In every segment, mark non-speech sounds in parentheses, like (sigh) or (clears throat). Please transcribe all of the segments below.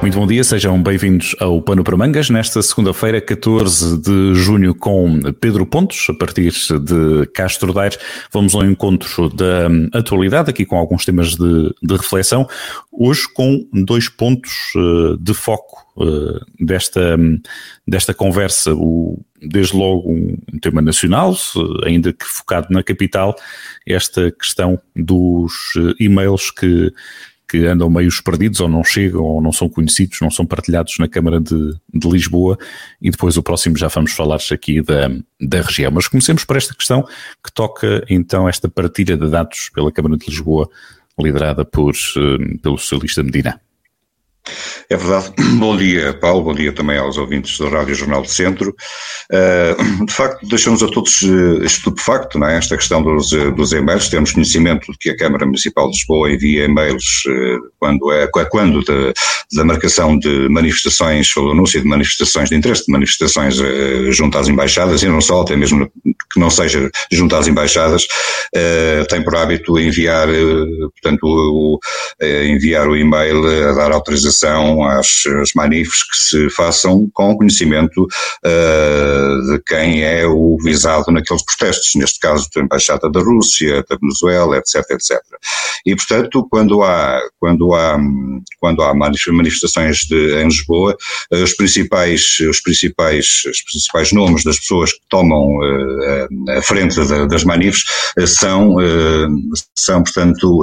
Muito bom dia, sejam bem-vindos ao Pano para Mangas, nesta segunda-feira, 14 de junho, com Pedro Pontos, a partir de Castro Daires. Vamos ao encontro da atualidade, aqui com alguns temas de, de reflexão, hoje com dois pontos uh, de foco uh, desta, desta conversa. O, desde logo um, tema nacional, ainda que focado na capital, esta questão dos uh, e-mails que que andam meio perdidos ou não chegam ou não são conhecidos, não são partilhados na Câmara de, de Lisboa e depois o próximo já vamos falar aqui da, da região. Mas comecemos por esta questão que toca então esta partilha de dados pela Câmara de Lisboa liderada por, eh, pelo socialista Medina. É verdade. (clears throat) Bom dia, Paulo. Bom dia também aos ouvintes da Rádio Jornal do Centro. Uh, (clears throat) de facto, deixamos a todos uh, estupefacto, é? Esta questão dos, uh, dos e-mails. Temos conhecimento de que a Câmara Municipal de Lisboa envia e-mails quando é, quando da marcação de manifestações ou anúncio de manifestações, de interesse de manifestações junto às embaixadas e não só, até mesmo que não seja junto às embaixadas, tem por hábito enviar, portanto, o, enviar o e-mail a dar autorização autorização às, às manifes que se façam com conhecimento uh, de quem é o visado naqueles protestos, neste caso da Embaixada da Rússia, da Venezuela, etc, etc. E, portanto, quando há, quando há, quando há manifestações de, em Lisboa, eh, os principais, os principais, os principais nomes das pessoas que tomam uh, a frente das manifes são, uh, são, portanto,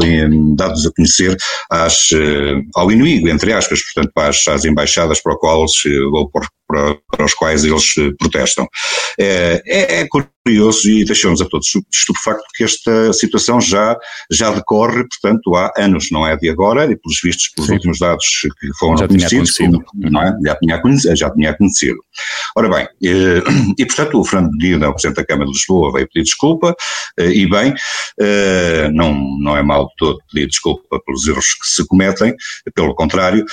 dados a conhecer às, ao inimigo, entre aspas, portanto, para as, às embaixadas para, quais, ou para, para os quais eles protestam. É, é, é curioso e deixamos a todos estupefacto que esta situação já, já decorre, portanto, há anos, não é de agora, e pelos vistos, pelos Sim. últimos dados que foram já conhecidos, tinha não é? já, tinha conhecido, já tinha conhecido. Ora bem, e, (clears throat) e portanto o Fernando Medina, o Presidente da Câmara de Lisboa, veio pedir desculpa, e bem, não, não é mal de todo pedir desculpa pelos erros que se cometem, pelo contrário,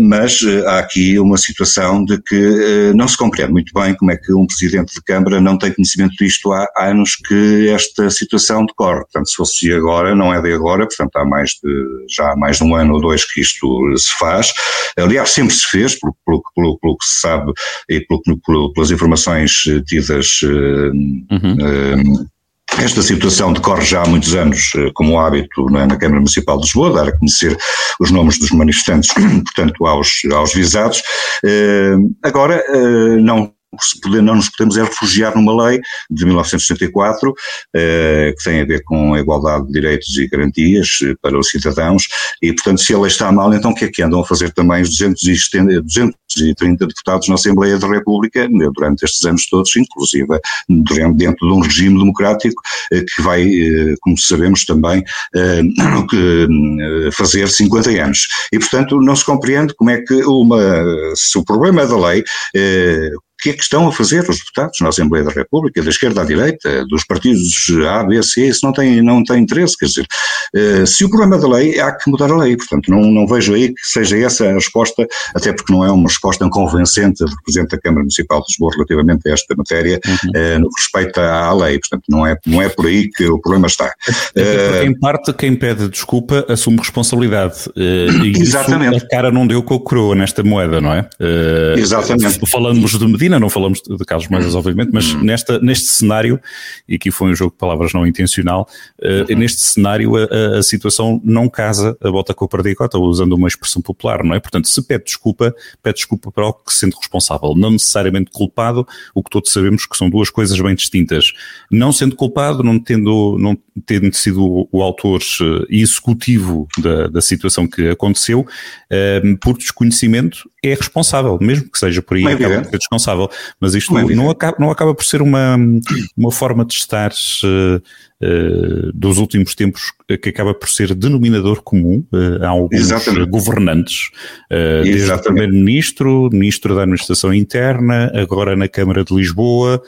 mas há aqui uma situação de que não se compreende muito bem como é que um Presidente de Câmara não tem conhecimento disto há anos que esta situação decorre. Portanto, se fosse agora, não é de agora, portanto, há mais de, já há mais de um ano ou dois que isto se faz. Aliás, sempre se fez, pelo, pelo, pelo, pelo que se sabe e pelas informações tidas. Uhum. Uh, esta situação decorre já há muitos anos como hábito na Câmara Municipal de Lisboa, dar a conhecer os nomes dos manifestantes, (clears throat) portanto, aos, aos visados. Agora, não não nos podemos é refugiar numa lei de 1964, eh, que tem a ver com a igualdade de direitos e garantias eh, para os cidadãos, e portanto se a lei está mal, então o que é que andam a fazer também os 230 deputados na Assembleia da República né, durante estes anos todos, inclusive dentro de um regime democrático eh, que vai, como sabemos também, (coughs) fazer 50 anos. E portanto não se compreende como é que uma, se o problema da lei, que é que estão a fazer os deputados na Assembleia da República, da esquerda à direita, dos partidos A, B, C, isso não tem, não tem interesse, quer dizer, uh, se o problema da lei, há que mudar a lei, portanto não, não vejo aí que seja essa a resposta, até porque não é uma resposta convencente do Presidente da Câmara Municipal de Lisboa relativamente a esta matéria, uhum. uh, no que respeita à lei, portanto não é, não é por aí que o problema está. Uh, em parte, quem pede desculpa assume responsabilidade, e Exatamente. Isso, a cara não deu com a coroa nesta moeda, não é? Exatamente. Falamos de Medina, não falamos de Carlos Moedas, obviamente, mas uhum. nesta, neste cenário, e aqui foi um jogo de palavras não intencional, uh, neste cenário a, a, situação não casa a bota com a perdicota, usando uma expressão popular, não é? Portanto, se pede desculpa, pede desculpa para algo que se sente responsável, não necessariamente culpado, o que todos sabemos que são duas coisas bem distintas. Não sendo culpado, não tendo, não tendo sido o autor uh, executivo da, da situação que aconteceu, uh, por desconhecimento, é responsável, mesmo que seja por aí, é responsável. Mas isto não, não, acaba, não acaba por ser uma, uma forma de estar uh, uh, dos últimos tempos que acaba por ser denominador comum uh, a alguns Exatamente. governantes, desde o Primeiro-Ministro, Ministro da Administração Interna, agora na Câmara de Lisboa,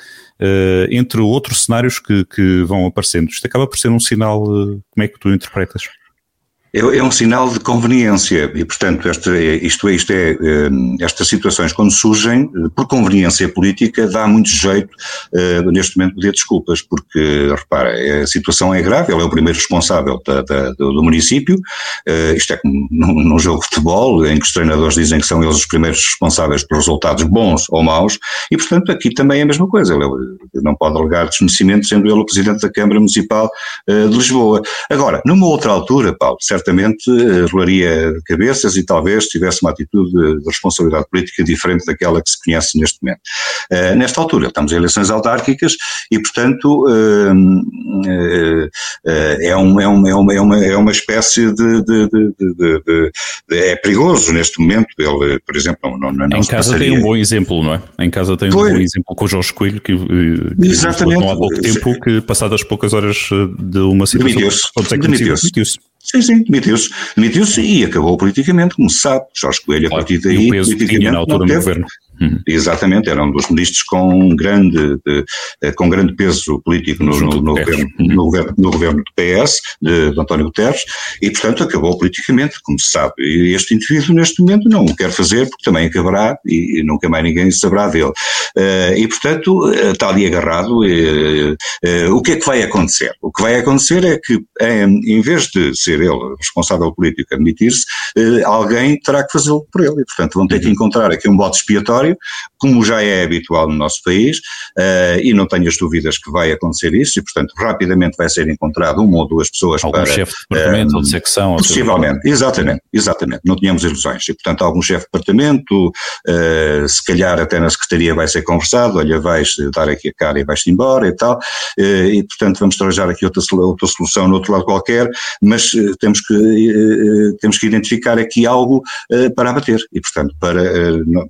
entre outros cenários que, que vão aparecendo. Isto acaba por ser um sinal, como é que tu interpretas? É, é, um sinal de conveniência e, portanto, esta, isto é, isto é, eh, estas situações, quando surgem, eh, por conveniência política, dá muito jeito, uh, neste momento, pedir desculpas, porque, repara, a situação é grave, ele é o primeiro responsável da, da, do município, uh, isto é como num, jogo de futebol, em que os treinadores dizem que são eles os primeiros responsáveis por resultados bons ou maus, e, portanto, aqui também é a mesma coisa, ele não pode alegar desconhecimento, sendo ele o presidente da Câmara Municipal de Lisboa. Agora, numa outra altura, Paulo, certo? Certamente eh, rolaria cabeças e talvez tivesse uma atitude de responsabilidade política diferente daquela que se conhece neste momento. Uh, nesta altura, estamos em eleições autárquicas e, portanto, uh, uh, é, um, é, um, é, uma, é, uma, é uma espécie de, de, de, de, É perigoso neste momento. Ele, por exemplo, não, não, não Em casa passaria. tem um bom exemplo, não é? Em casa tem Foi. um bom exemplo com o Jorge Coelho, que, que Exatamente. há pouco tempo, que passadas poucas horas de uma situação. Demitiu-se. Demitiu-se. Sim, sim, demitiu-se. Demitiu-se e acabou politicamente, como se sabe. Jorge Coelho, a partir daí, politicamente, na altura no governo. Uhum. Exatamente, era um dos ministros com grande, de, eh, com grande peso político no, no, no, governo, uhum. no, governo, no governo do PS, de, de, António Guterres, e portanto acabou politicamente, como se sabe. E este indivíduo neste momento não o quer fazer, porque também acabará e, e nunca mais ninguém saberá dele. Uh, e portanto eh, está ali agarrado. Uh, uh, o que é que vai acontecer? O que vai acontecer é que, em vez de ser ele responsável político admitir-se, alguém terá que fazê-lo por ele. E portanto vão ter que uhum. encontrar aqui um bote expiatório como já é habitual no nosso país, uh, e não tenho as dúvidas que vai acontecer isso, e portanto rapidamente vai ser encontrado uma ou duas pessoas algum para... chefe de departamento uh, ou de secção. Possivelmente, exatamente, exatamente, não tínhamos ilusões, e portanto algum chefe de departamento, uh, se calhar até na secretaria vai ser conversado, olha, vais dar aqui a cara e vais-te embora e tal, e portanto vamos trabalhar aqui outra, outra solução no outro lado qualquer, mas temos que, temos que identificar aqui algo para abater, e portanto para,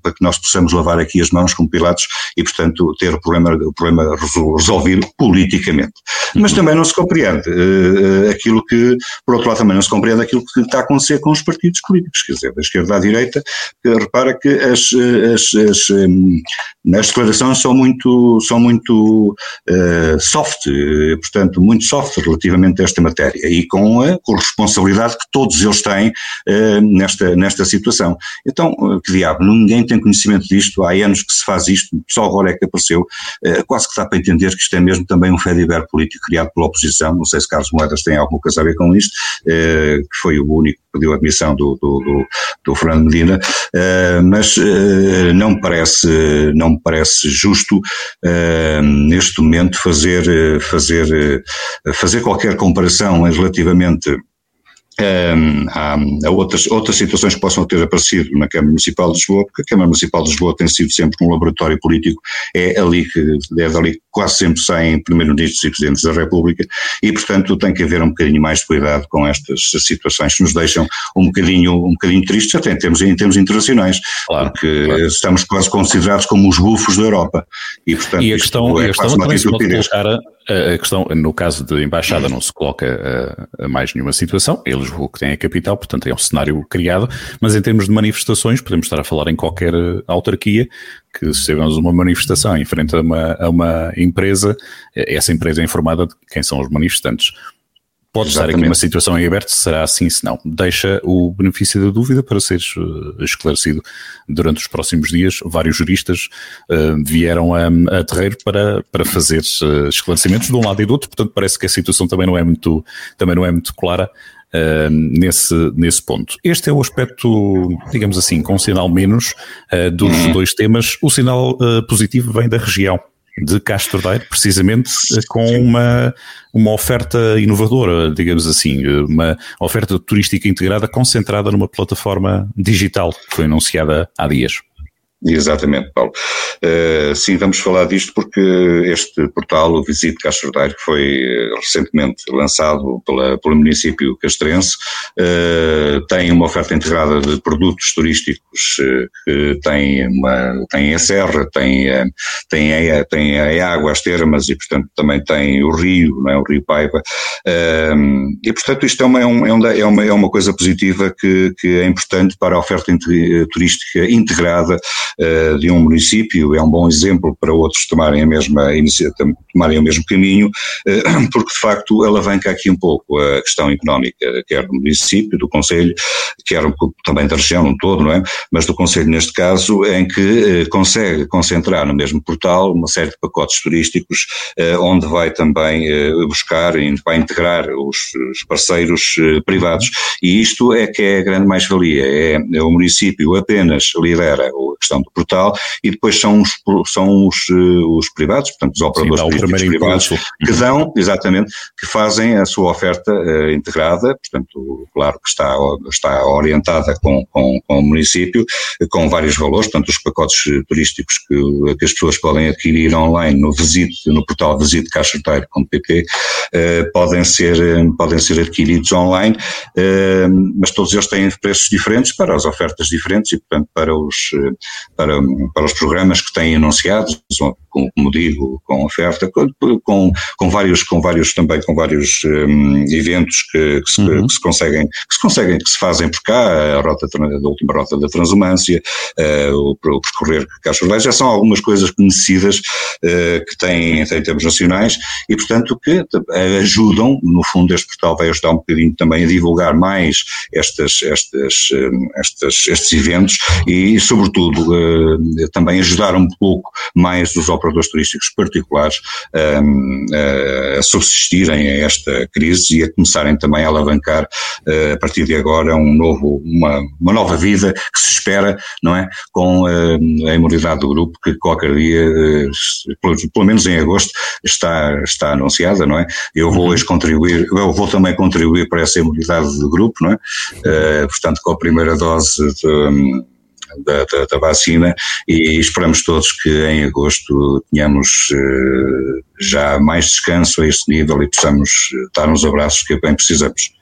para que nós possamos lavar aqui as mãos como Pilatos e, portanto, ter o problema, o problema resolvido politicamente. Mas uhum. também não se compreende uh, aquilo que, por outro lado, também não se compreende aquilo que está a acontecer com os partidos políticos, quer dizer, da esquerda à direita, que repara que as, as, as, um, as declarações são muito, são muito uh, soft, portanto, muito soft relativamente a esta matéria e com a corresponsabilidade que todos eles têm uh, nesta, nesta situação. Então, que diabo, ninguém tem conhecimento disto, há anos que se faz isto, só agora é que apareceu, uh, quase que dá para entender que isto é mesmo também um fediver político criado pela oposição, não sei se Carlos Moedas tem alguma coisa a ver com isto, uh, que foi o único que pediu a admissão do, do, do, do Fernando Medina, mas não me parece, não me parece justo neste momento fazer, fazer, fazer qualquer comparação relativamente um, há, há, outras, outras situações que possam ter aparecido na Câmara Municipal de Lisboa, porque a Câmara Municipal de Lisboa tem sido sempre um laboratório político, é ali que, é dali quase sempre saem primeiro-ministros e presidentes da República, e portanto tem que haver um bocadinho mais de cuidado com estas situações que nos deixam um bocadinho, um bocadinho tristes, até em termos, em termos internacionais, claro, porque claro. estamos quase considerados como os bufos da Europa, e portanto e a questão, é a questão também se pode colocar a questão, no caso de embaixada, não se coloca a, a mais nenhuma situação. É Lisboa que tem a capital, portanto é um cenário criado. Mas em termos de manifestações, podemos estar a falar em qualquer autarquia que se tivermos uma manifestação em frente a uma, a uma empresa, essa empresa é informada de quem são os manifestantes. Pode Exatamente. estar aqui uma situação em aberto, será assim, se não. Deixa o benefício da dúvida para ser eh, esclarecido durante os próximos dias. Vários juristas uh, vieram a, a, terreiro para, para fazer uh, esclarecimentos de um lado e do outro, portanto parece que a situação também não é muito, também não é muito clara. Uh, nesse, nesse ponto. Este é o aspecto, digamos assim, com um sinal menos uh, dos uhum. dois temas. O sinal positivo vem da região de Castro Daire, precisamente com uma, uma oferta inovadora, digamos assim, uma oferta turística integrada concentrada numa plataforma digital que foi anunciada há dias. Exatamente, Paulo. Uh, sim, vamos falar disto porque este portal, o Visite Castordeiro, que foi eh, recentemente lançado pela, pelo município castrense, uh, tem uma oferta integrada de produtos turísticos uh, que tem, uma, tem a serra, tem, tem, a, tem a água, as termas e, portanto, também tem o rio, não é? o rio Paiva. e, portanto, isto é uma, é, uma, é, uma, é uma coisa positiva que, que é importante para a oferta turística integrada de um município, é um bom exemplo para outros tomarem a mesma tomarem o mesmo caminho, uh, porque de facto alavanca aqui um pouco a questão económica, quer do município, do Conselho, quer também da região no todo, não é? Mas do Conselho neste caso, em que uh, consegue concentrar no mesmo portal uma série de pacotes turísticos, onde vai também buscar vai integrar os, os parceiros privados. E isto é que é a grande mais-valia, é, é o município apenas lidera a questão do portal e depois são os, são os, eh, os privados, portanto os operadores Sim, turísticos privados, que dão, exatamente, que fazem a sua oferta uh, integrada, portanto, claro que está, está orientada com, com, com, o município, com vários valores, portanto os pacotes turísticos que, que as pessoas podem adquirir online no visite, no portal visitecaixoteiro.pt uh, podem ser, podem ser adquiridos online, uh, mas todos eles têm preços diferentes para as ofertas diferentes e, portanto, para os, para, para os programas que têm anunciados, com, como digo, com oferta, com, com, com, vários, com vários também, com vários um, eventos que, que, se, uhum. que, se, conseguem, que se conseguem, que se fazem por cá, a rota da última rota da transumância, uh, o, o percorrer Castro já são algumas coisas conhecidas uh, que têm, têm termos nacionais e, portanto, que ajudam, no fundo, este portal vai ajudar um bocadinho também a divulgar mais estas, estas, hum, estas, estes eventos e, sobretudo, uh, também ajudar um pouco mais os operadores turísticos particulares um, a subsistirem a esta crise e a começarem também a alavancar uh, a partir de agora um novo, uma, uma nova vida que se espera, não é? Com uh, a imunidade do grupo que qualquer dia, uh, pelo, pelo, menos em agosto, está, está anunciada, não é? Eu vou uhum. hoje contribuir, eu vou também contribuir para essa imunidade do grupo, não é? portanto, com a primeira dose de, um, da, da, da, vacina e esperamos todos que em agosto tenhamos uh, já mais descanso a este nível e possamos dar uns abraços que bem precisamos.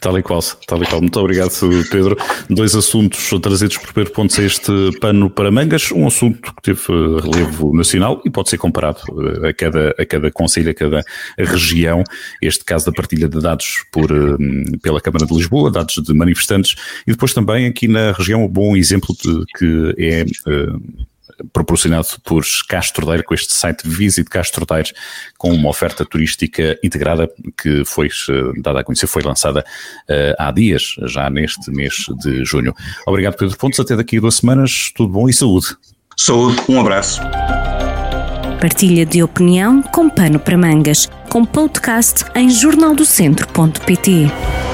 Tal e qual, tal e qual. Muito obrigado, Pedro. Dois assuntos trazidos por Pedro Pontes a este pano para mangas. Um assunto que teve relevo nacional e pode ser comparado a cada, a cada conselho, a cada região. Este caso da partilha de dados por, eh, pela Câmara de Lisboa, dados de manifestantes. E depois também aqui na região, um bom exemplo de que é eh, proporcionado por Castro Daire, com este site Visit Castro Daire, com uma oferta turística integrada que foi eh, dada a conhecer, foi lançada uh, há dias, já neste mês de junho. Obrigado, Pedro Pontes. Até daqui a duas semanas. Tudo bom e saúde. Saúde. Um abraço. Partilha de opinião com pano para mangas, com podcast em jornaldocentro.pt.